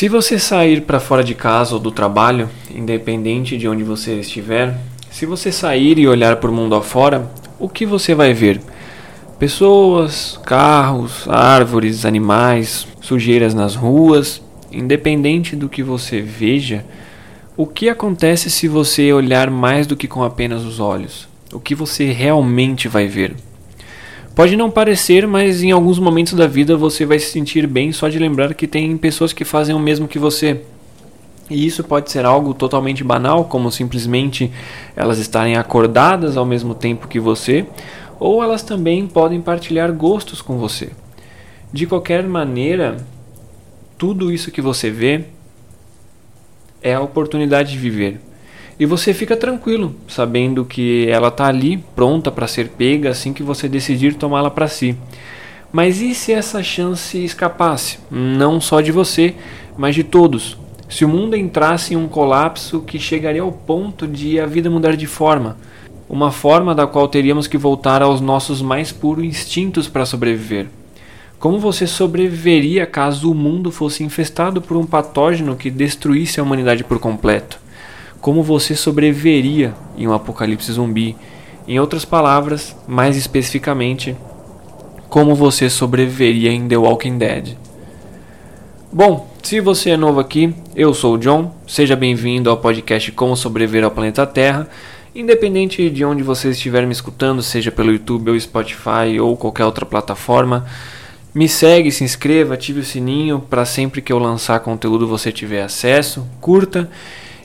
Se você sair para fora de casa ou do trabalho, independente de onde você estiver, se você sair e olhar para o mundo afora, o que você vai ver? Pessoas, carros, árvores, animais, sujeiras nas ruas, independente do que você veja, o que acontece se você olhar mais do que com apenas os olhos? O que você realmente vai ver? Pode não parecer, mas em alguns momentos da vida você vai se sentir bem só de lembrar que tem pessoas que fazem o mesmo que você. E isso pode ser algo totalmente banal, como simplesmente elas estarem acordadas ao mesmo tempo que você, ou elas também podem partilhar gostos com você. De qualquer maneira, tudo isso que você vê é a oportunidade de viver. E você fica tranquilo, sabendo que ela está ali, pronta para ser pega assim que você decidir tomá-la para si. Mas e se essa chance escapasse? Não só de você, mas de todos. Se o mundo entrasse em um colapso que chegaria ao ponto de a vida mudar de forma, uma forma da qual teríamos que voltar aos nossos mais puros instintos para sobreviver. Como você sobreviveria caso o mundo fosse infestado por um patógeno que destruísse a humanidade por completo? Como você sobreviveria em um apocalipse zumbi. Em outras palavras, mais especificamente, como você sobreviveria em The Walking Dead. Bom, se você é novo aqui, eu sou o John, seja bem-vindo ao podcast Como Sobreviver ao Planeta Terra. Independente de onde você estiver me escutando, seja pelo YouTube ou Spotify ou qualquer outra plataforma, me segue, se inscreva, ative o sininho para sempre que eu lançar conteúdo você tiver acesso, curta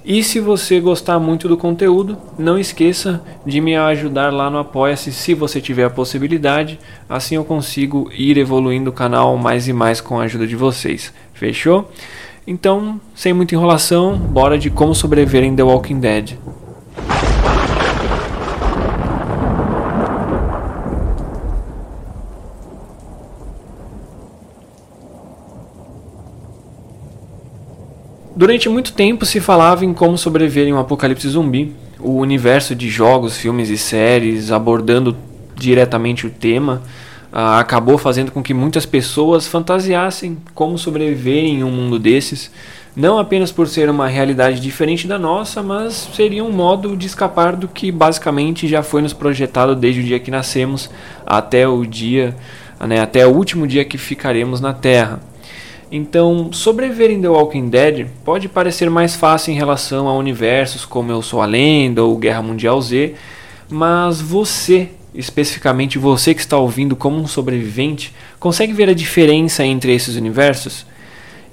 e se você gostar muito do conteúdo, não esqueça de me ajudar lá no Apoia-se se você tiver a possibilidade. Assim eu consigo ir evoluindo o canal mais e mais com a ajuda de vocês. Fechou? Então, sem muita enrolação, bora de como sobreviver em The Walking Dead. Durante muito tempo se falava em como sobreviver em um apocalipse zumbi. O universo de jogos, filmes e séries abordando diretamente o tema uh, acabou fazendo com que muitas pessoas fantasiassem como sobreviver em um mundo desses, não apenas por ser uma realidade diferente da nossa, mas seria um modo de escapar do que basicamente já foi nos projetado desde o dia que nascemos até o dia, né, até o último dia que ficaremos na Terra. Então, sobreviver em The Walking Dead pode parecer mais fácil em relação a universos como Eu Sou a Lenda ou Guerra Mundial Z, mas você, especificamente você que está ouvindo como um sobrevivente, consegue ver a diferença entre esses universos?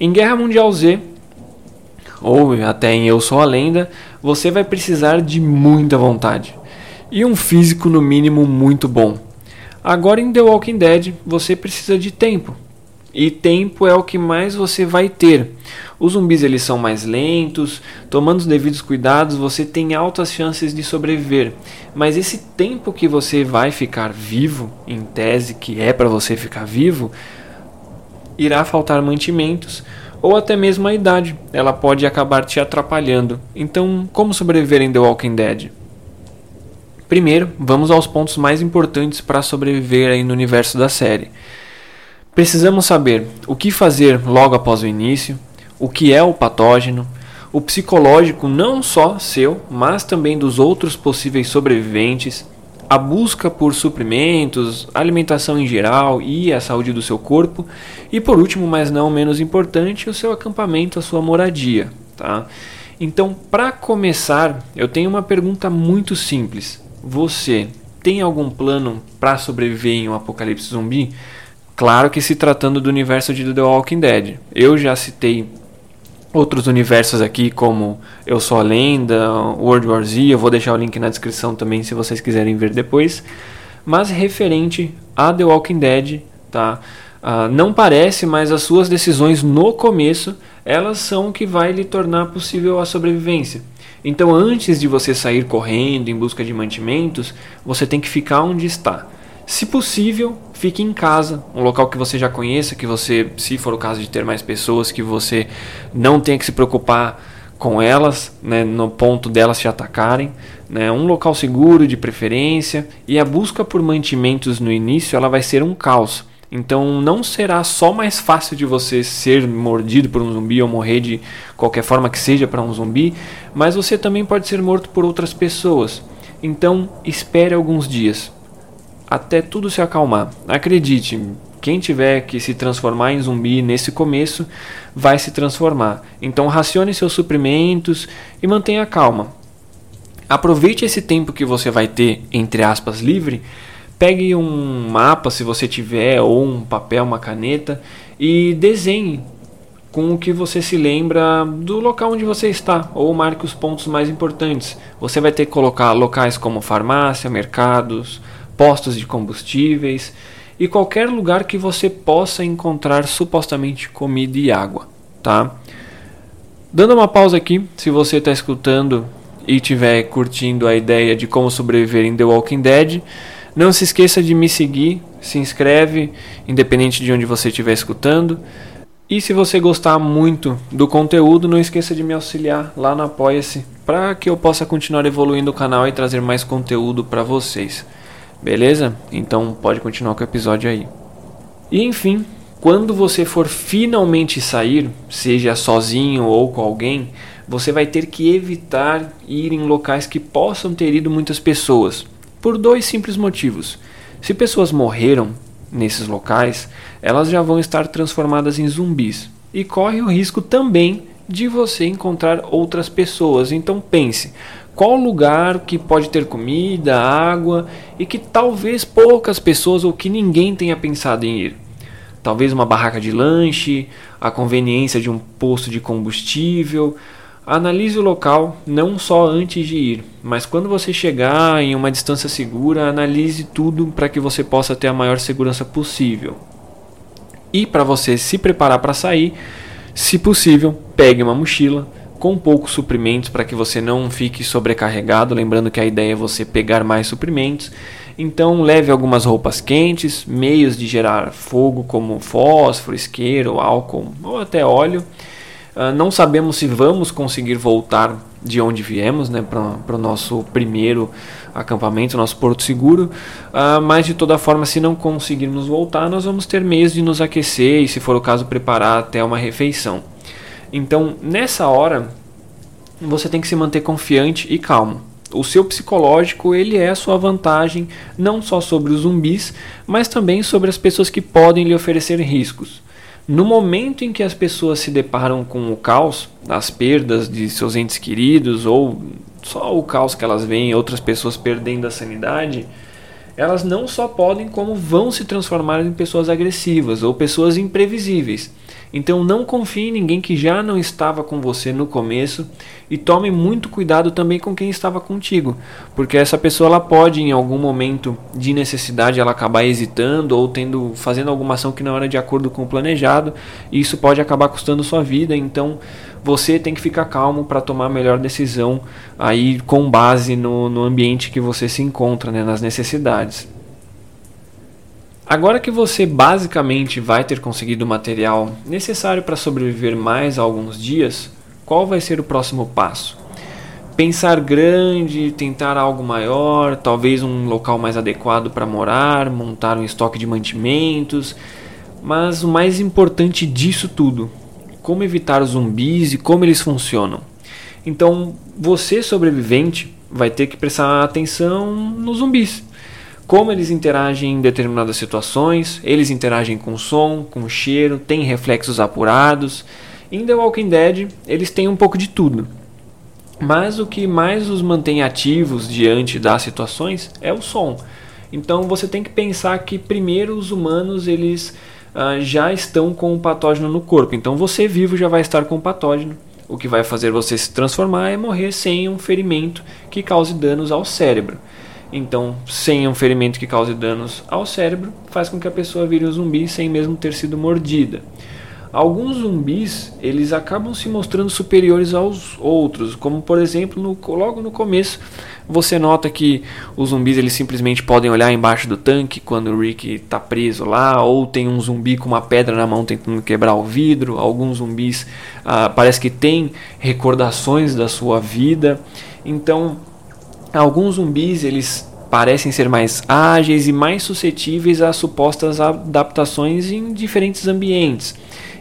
Em Guerra Mundial Z, ou até em Eu Sou a Lenda, você vai precisar de muita vontade e um físico no mínimo muito bom. Agora em The Walking Dead, você precisa de tempo e tempo é o que mais você vai ter. Os zumbis eles são mais lentos, tomando os devidos cuidados você tem altas chances de sobreviver. Mas esse tempo que você vai ficar vivo, em tese que é para você ficar vivo, irá faltar mantimentos ou até mesmo a idade. Ela pode acabar te atrapalhando. Então, como sobreviver em The Walking Dead? Primeiro, vamos aos pontos mais importantes para sobreviver aí no universo da série. Precisamos saber o que fazer logo após o início, o que é o patógeno, o psicológico não só seu, mas também dos outros possíveis sobreviventes, a busca por suprimentos, alimentação em geral e a saúde do seu corpo, e por último, mas não menos importante, o seu acampamento, a sua moradia, tá? Então, para começar, eu tenho uma pergunta muito simples. Você tem algum plano para sobreviver em um apocalipse zumbi? Claro que se tratando do universo de The Walking Dead. Eu já citei outros universos aqui, como Eu Sou a Lenda, World War Z, eu vou deixar o link na descrição também se vocês quiserem ver depois. Mas referente a The Walking Dead, tá? Uh, não parece, mas as suas decisões no começo, elas são o que vai lhe tornar possível a sobrevivência. Então, antes de você sair correndo em busca de mantimentos, você tem que ficar onde está. Se possível, fique em casa, um local que você já conheça, que você, se for o caso de ter mais pessoas, que você não tenha que se preocupar com elas, né, no ponto delas te atacarem, né, um local seguro de preferência e a busca por mantimentos no início ela vai ser um caos. Então não será só mais fácil de você ser mordido por um zumbi ou morrer de qualquer forma que seja para um zumbi, mas você também pode ser morto por outras pessoas. Então espere alguns dias até tudo se acalmar. Acredite, quem tiver que se transformar em zumbi nesse começo vai se transformar. Então racione seus suprimentos e mantenha calma. Aproveite esse tempo que você vai ter, entre aspas, livre Pegue um mapa, se você tiver, ou um papel, uma caneta, e desenhe com o que você se lembra do local onde você está, ou marque os pontos mais importantes. Você vai ter que colocar locais como farmácia, mercados, postos de combustíveis e qualquer lugar que você possa encontrar supostamente comida e água, tá? Dando uma pausa aqui, se você está escutando e estiver curtindo a ideia de como sobreviver em The Walking Dead, não se esqueça de me seguir, se inscreve, independente de onde você estiver escutando. E se você gostar muito do conteúdo, não esqueça de me auxiliar lá no Apoia-se para que eu possa continuar evoluindo o canal e trazer mais conteúdo para vocês. Beleza? Então pode continuar com o episódio aí. E enfim, quando você for finalmente sair, seja sozinho ou com alguém, você vai ter que evitar ir em locais que possam ter ido muitas pessoas por dois simples motivos. Se pessoas morreram nesses locais, elas já vão estar transformadas em zumbis e corre o risco também de você encontrar outras pessoas. Então pense, qual lugar que pode ter comida, água e que talvez poucas pessoas ou que ninguém tenha pensado em ir? Talvez uma barraca de lanche, a conveniência de um posto de combustível, Analise o local não só antes de ir, mas quando você chegar em uma distância segura, analise tudo para que você possa ter a maior segurança possível. E para você se preparar para sair, se possível, pegue uma mochila com poucos suprimentos para que você não fique sobrecarregado, lembrando que a ideia é você pegar mais suprimentos. Então leve algumas roupas quentes, meios de gerar fogo como fósforo, isqueiro, álcool ou até óleo Uh, não sabemos se vamos conseguir voltar de onde viemos, né, para o nosso primeiro acampamento, nosso porto seguro. Uh, mas de toda forma, se não conseguirmos voltar, nós vamos ter meios de nos aquecer e, se for o caso, preparar até uma refeição. Então, nessa hora, você tem que se manter confiante e calmo. O seu psicológico ele é a sua vantagem não só sobre os zumbis, mas também sobre as pessoas que podem lhe oferecer riscos. No momento em que as pessoas se deparam com o caos, as perdas de seus entes queridos ou só o caos que elas veem outras pessoas perdendo a sanidade, elas não só podem como vão se transformar em pessoas agressivas ou pessoas imprevisíveis. Então não confie em ninguém que já não estava com você no começo e tome muito cuidado também com quem estava contigo, porque essa pessoa ela pode em algum momento de necessidade ela acabar hesitando ou tendo fazendo alguma ação que não era de acordo com o planejado, e isso pode acabar custando sua vida, então você tem que ficar calmo para tomar a melhor decisão aí com base no, no ambiente que você se encontra, né, nas necessidades. Agora que você basicamente vai ter conseguido o material necessário para sobreviver mais alguns dias, qual vai ser o próximo passo? Pensar grande, tentar algo maior, talvez um local mais adequado para morar, montar um estoque de mantimentos. Mas o mais importante disso tudo, como evitar os zumbis e como eles funcionam. Então, você sobrevivente vai ter que prestar atenção nos zumbis como eles interagem em determinadas situações, eles interagem com som, com cheiro, têm reflexos apurados. Em The Walking Dead, eles têm um pouco de tudo. Mas o que mais os mantém ativos diante das situações é o som. Então você tem que pensar que primeiro os humanos eles uh, já estão com o patógeno no corpo. Então você vivo já vai estar com o patógeno. O que vai fazer você se transformar é morrer sem um ferimento que cause danos ao cérebro. Então, sem um ferimento que cause danos ao cérebro, faz com que a pessoa vire um zumbi sem mesmo ter sido mordida. Alguns zumbis, eles acabam se mostrando superiores aos outros, como por exemplo, no, logo no começo, você nota que os zumbis eles simplesmente podem olhar embaixo do tanque quando o Rick está preso lá, ou tem um zumbi com uma pedra na mão tentando quebrar o vidro. Alguns zumbis ah, parece que têm recordações da sua vida. Então, alguns zumbis eles parecem ser mais ágeis e mais suscetíveis a supostas adaptações em diferentes ambientes.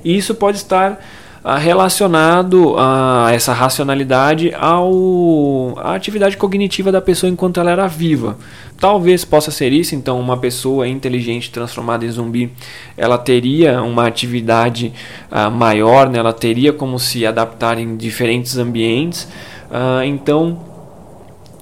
E isso pode estar ah, relacionado a essa racionalidade ao à atividade cognitiva da pessoa enquanto ela era viva. Talvez possa ser isso, então uma pessoa inteligente transformada em zumbi, ela teria uma atividade uh, maior, né? ela teria como se adaptar em diferentes ambientes. Uh, então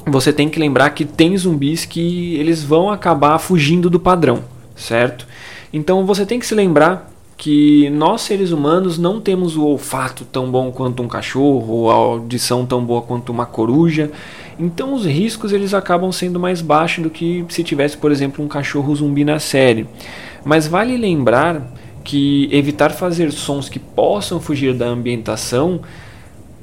você tem que lembrar que tem zumbis que eles vão acabar fugindo do padrão, certo? Então você tem que se lembrar que nós seres humanos não temos o olfato tão bom quanto um cachorro, ou a audição tão boa quanto uma coruja. Então os riscos eles acabam sendo mais baixos do que se tivesse, por exemplo, um cachorro zumbi na série. Mas vale lembrar que evitar fazer sons que possam fugir da ambientação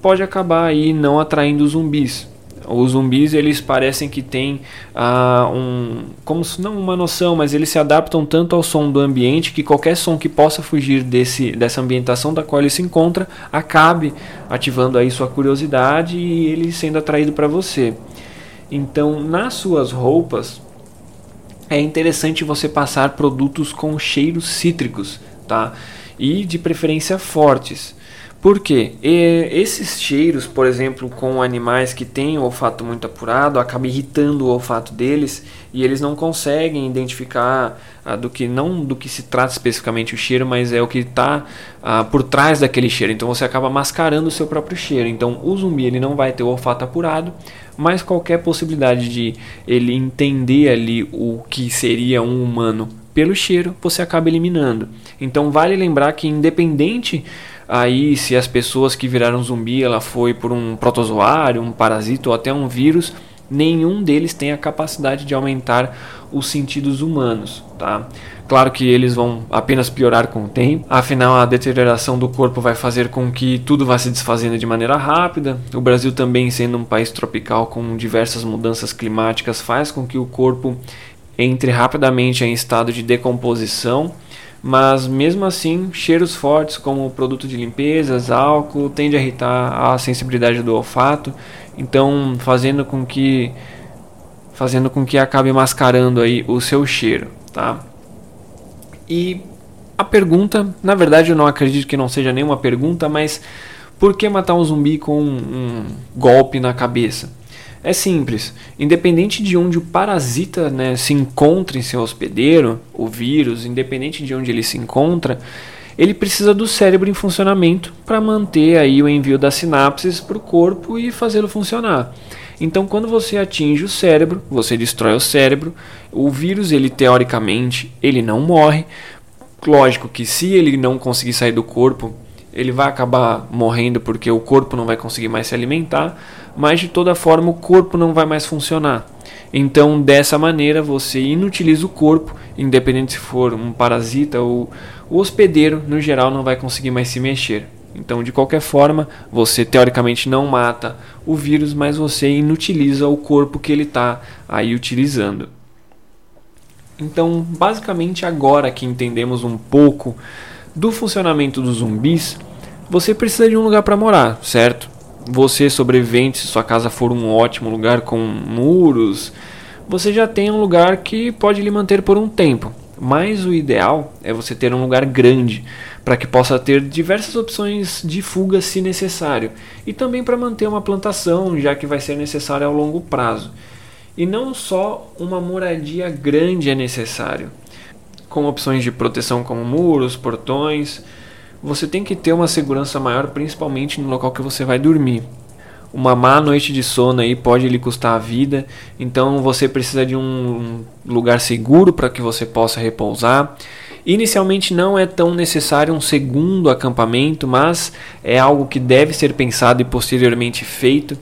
pode acabar aí não atraindo zumbis. Os zumbis eles parecem que têm ah, um, como se não uma noção, mas eles se adaptam tanto ao som do ambiente que qualquer som que possa fugir desse, dessa ambientação da qual ele se encontra acabe ativando aí sua curiosidade e ele sendo atraído para você. Então, nas suas roupas é interessante você passar produtos com cheiros cítricos, tá? E de preferência fortes. Por quê? E esses cheiros, por exemplo, com animais que têm o olfato muito apurado, acaba irritando o olfato deles e eles não conseguem identificar ah, do que não do que se trata especificamente o cheiro, mas é o que está ah, por trás daquele cheiro. Então você acaba mascarando o seu próprio cheiro. Então o zumbi ele não vai ter o olfato apurado, mas qualquer possibilidade de ele entender ali o que seria um humano pelo cheiro, você acaba eliminando. Então vale lembrar que independente Aí, se as pessoas que viraram zumbi, ela foi por um protozoário, um parasita ou até um vírus, nenhum deles tem a capacidade de aumentar os sentidos humanos, tá? Claro que eles vão apenas piorar com o tempo, afinal a deterioração do corpo vai fazer com que tudo vá se desfazendo de maneira rápida. O Brasil também sendo um país tropical com diversas mudanças climáticas faz com que o corpo entre rapidamente em estado de decomposição mas mesmo assim, cheiros fortes como produto de limpezas, álcool, tende a irritar a sensibilidade do olfato, então fazendo com que fazendo com que acabe mascarando aí o seu cheiro, tá? E a pergunta, na verdade eu não acredito que não seja nenhuma pergunta, mas por que matar um zumbi com um, um golpe na cabeça? É simples. Independente de onde o parasita né, se encontra em seu hospedeiro, o vírus, independente de onde ele se encontra, ele precisa do cérebro em funcionamento para manter aí o envio das sinapses para o corpo e fazê-lo funcionar. Então, quando você atinge o cérebro, você destrói o cérebro. O vírus, ele teoricamente, ele não morre. Lógico que se ele não conseguir sair do corpo, ele vai acabar morrendo porque o corpo não vai conseguir mais se alimentar, mas de toda forma o corpo não vai mais funcionar. Então, dessa maneira, você inutiliza o corpo, independente se for um parasita ou o hospedeiro, no geral, não vai conseguir mais se mexer. Então, de qualquer forma, você teoricamente não mata o vírus, mas você inutiliza o corpo que ele está aí utilizando. Então, basicamente, agora que entendemos um pouco do funcionamento dos zumbis, você precisa de um lugar para morar, certo? Você sobrevivente, se sua casa for um ótimo lugar com muros, você já tem um lugar que pode lhe manter por um tempo. Mas o ideal é você ter um lugar grande para que possa ter diversas opções de fuga se necessário e também para manter uma plantação, já que vai ser necessário ao longo prazo. E não só uma moradia grande é necessário, com opções de proteção como muros, portões, você tem que ter uma segurança maior, principalmente no local que você vai dormir. Uma má noite de sono aí pode lhe custar a vida, então você precisa de um lugar seguro para que você possa repousar. Inicialmente não é tão necessário um segundo acampamento, mas é algo que deve ser pensado e posteriormente feito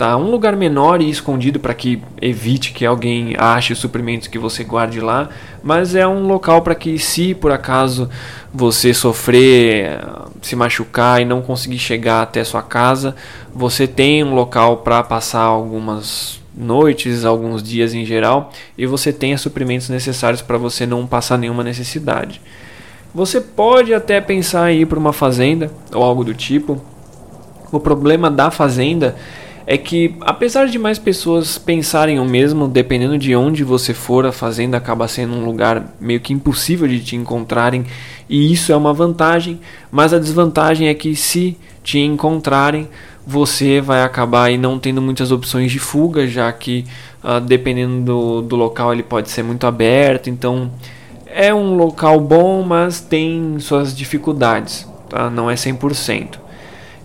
tá? Um lugar menor e escondido para que evite que alguém ache os suprimentos que você guarde lá, mas é um local para que se por acaso você sofrer, se machucar e não conseguir chegar até sua casa, você tem um local para passar algumas noites, alguns dias em geral, e você tenha suprimentos necessários para você não passar nenhuma necessidade. Você pode até pensar em ir para uma fazenda ou algo do tipo. O problema da fazenda é que apesar de mais pessoas pensarem o mesmo, dependendo de onde você for, a fazenda acaba sendo um lugar meio que impossível de te encontrarem, e isso é uma vantagem, mas a desvantagem é que se te encontrarem, você vai acabar aí não tendo muitas opções de fuga, já que uh, dependendo do, do local ele pode ser muito aberto, então é um local bom, mas tem suas dificuldades, tá? não é 100%.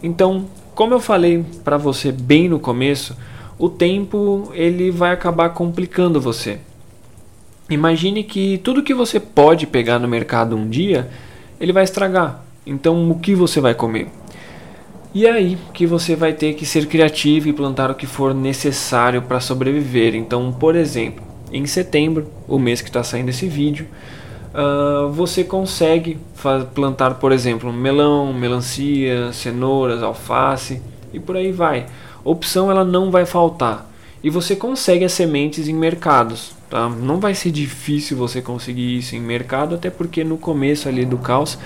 Então como eu falei para você bem no começo, o tempo ele vai acabar complicando você. Imagine que tudo que você pode pegar no mercado um dia, ele vai estragar. Então, o que você vai comer? E é aí que você vai ter que ser criativo e plantar o que for necessário para sobreviver. Então, por exemplo, em setembro, o mês que está saindo esse vídeo, uh, você consegue plantar, por exemplo, melão, melancia, cenouras, alface e por aí vai. Opção ela não vai faltar. E você consegue as sementes em mercados. Tá? Não vai ser difícil você conseguir isso em mercado, até porque no começo ali do caos,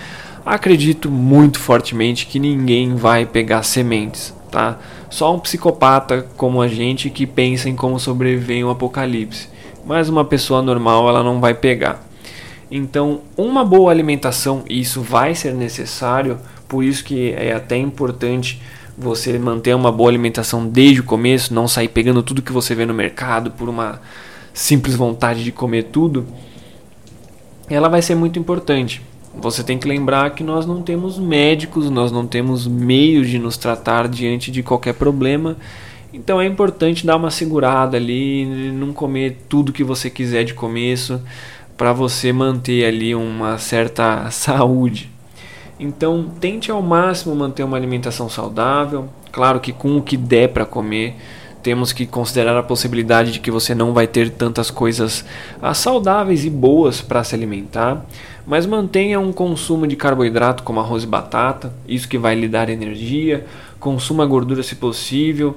acredito muito fortemente que ninguém vai pegar sementes. Tá? Só um psicopata como a gente que pensa em como sobreviver um apocalipse. Mas uma pessoa normal ela não vai pegar. Então, uma boa alimentação, isso vai ser necessário, por isso que é até importante você manter uma boa alimentação desde o começo, não sair pegando tudo que você vê no mercado por uma simples vontade de comer tudo. Ela vai ser muito importante. Você tem que lembrar que nós não temos médicos, nós não temos meios de nos tratar diante de qualquer problema. Então é importante dar uma segurada ali, não comer tudo que você quiser de começo para você manter ali uma certa saúde. Então, tente ao máximo manter uma alimentação saudável, claro que com o que der para comer. Temos que considerar a possibilidade de que você não vai ter tantas coisas ah, saudáveis e boas para se alimentar, mas mantenha um consumo de carboidrato como arroz e batata, isso que vai lhe dar energia. Consuma gordura se possível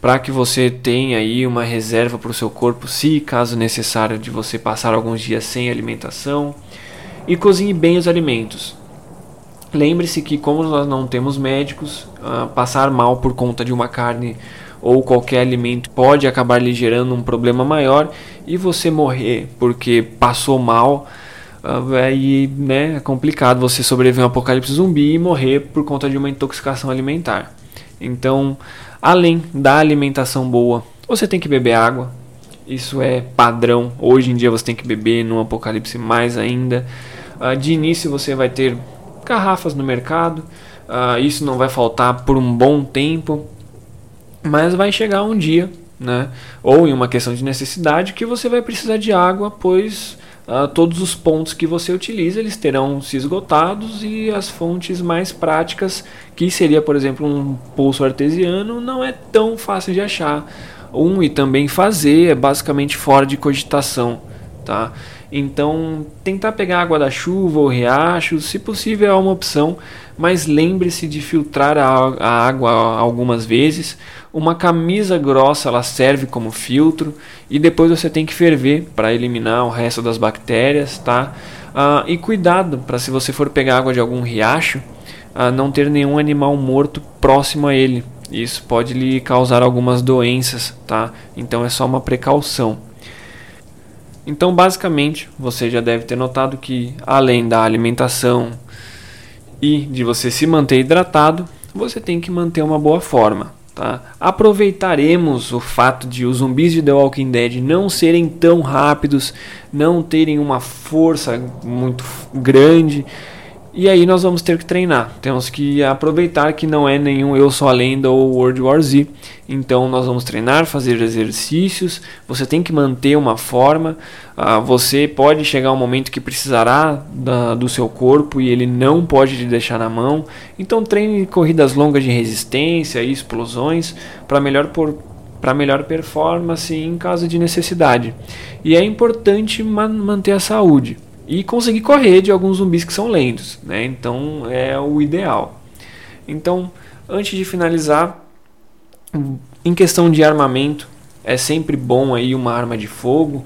para que você tenha aí uma reserva para o seu corpo, se caso necessário de você passar alguns dias sem alimentação e cozinhe bem os alimentos. Lembre-se que como nós não temos médicos, uh, passar mal por conta de uma carne ou qualquer alimento pode acabar lhe gerando um problema maior e você morrer porque passou mal. Uh, aí né, é complicado você sobreviver a um apocalipse zumbi e morrer por conta de uma intoxicação alimentar. Então, Além da alimentação boa, você tem que beber água. Isso é padrão. Hoje em dia você tem que beber, no apocalipse mais ainda. Uh, de início você vai ter garrafas no mercado. Uh, isso não vai faltar por um bom tempo. Mas vai chegar um dia, né? Ou em uma questão de necessidade, que você vai precisar de água, pois uh, todos os pontos que você utiliza eles terão se esgotados e as fontes mais práticas, que seria, por exemplo, um poço artesiano, não é tão fácil de achar. Um e também fazer é basicamente fora de cogitação, tá? Então, tentar pegar água da chuva ou riacho, se possível, é uma opção, mas lembre-se de filtrar a, a, água algumas vezes. Uma camisa grossa ela serve como filtro e depois você tem que ferver para eliminar o resto das bactérias, tá? Ah, e cuidado para se você for pegar água de algum riacho, ah, não ter nenhum animal morto próximo a ele. Isso pode lhe causar algumas doenças, tá? Então é só uma precaução. Então, basicamente, você já deve ter notado que além da alimentação e de você se manter hidratado, você tem que manter uma boa forma. Tá? Aproveitaremos o fato de os zumbis de The Walking Dead não serem tão rápidos, não terem uma força muito grande e aí nós vamos ter que treinar. Temos que aproveitar que não é nenhum Eu Sou a Lenda ou World War Z. Então nós vamos treinar, fazer exercícios. Você tem que manter uma forma. Ah, você pode chegar um momento que precisará da, do seu corpo e ele não pode te deixar na mão. Então treine corridas longas de resistência e explosões para melhor por para melhor performance em caso de necessidade. E é importante manter a saúde e conseguir correr de alguns zumbis que são lentos, né? Então é o ideal. Então, antes de finalizar, em questão de armamento, é sempre bom aí uma arma de fogo.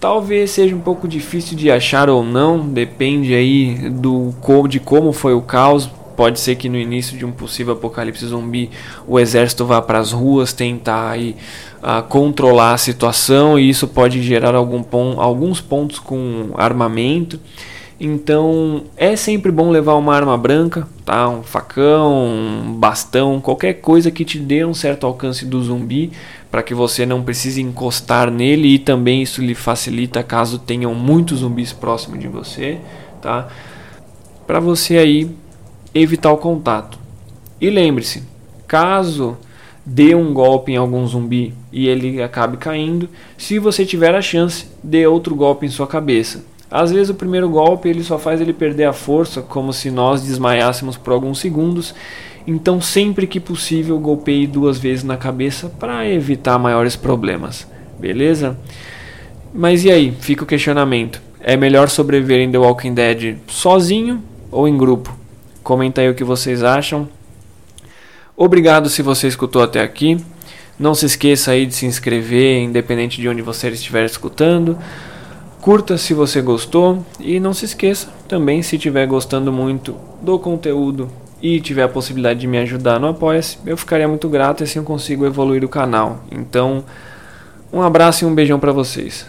Talvez seja um pouco difícil de achar ou não, depende aí do de como foi o caos. Pode ser que no início de um possível apocalipse zumbi o exército vá para as ruas tentar aí, uh, controlar a situação e isso pode gerar algum pon alguns pontos com armamento. Então é sempre bom levar uma arma branca, tá? Um facão, um bastão, qualquer coisa que te dê um certo alcance do zumbi, para que você não precise encostar nele e também isso lhe facilita caso tenham muitos zumbis próximo de você, tá? Para você aí evitar o contato. E lembre-se, caso dê um golpe em algum zumbi e ele acabe caindo, se você tiver a chance, dê outro golpe em sua cabeça às vezes o primeiro golpe ele só faz ele perder a força, como se nós desmaiássemos por alguns segundos. Então, sempre que possível, golpeie duas vezes na cabeça para evitar maiores problemas. Beleza? Mas e aí? Fica o questionamento. É melhor sobreviver em The Walking Dead sozinho ou em grupo? Comenta aí o que vocês acham. Obrigado se você escutou até aqui. Não se esqueça aí de se inscrever, independente de onde você estiver escutando. Curta se você gostou e não se esqueça também se estiver gostando muito do conteúdo e tiver a possibilidade de me ajudar no Apoia-se, eu ficaria muito grato e assim eu consigo evoluir o canal. Então, um abraço e um beijão para vocês.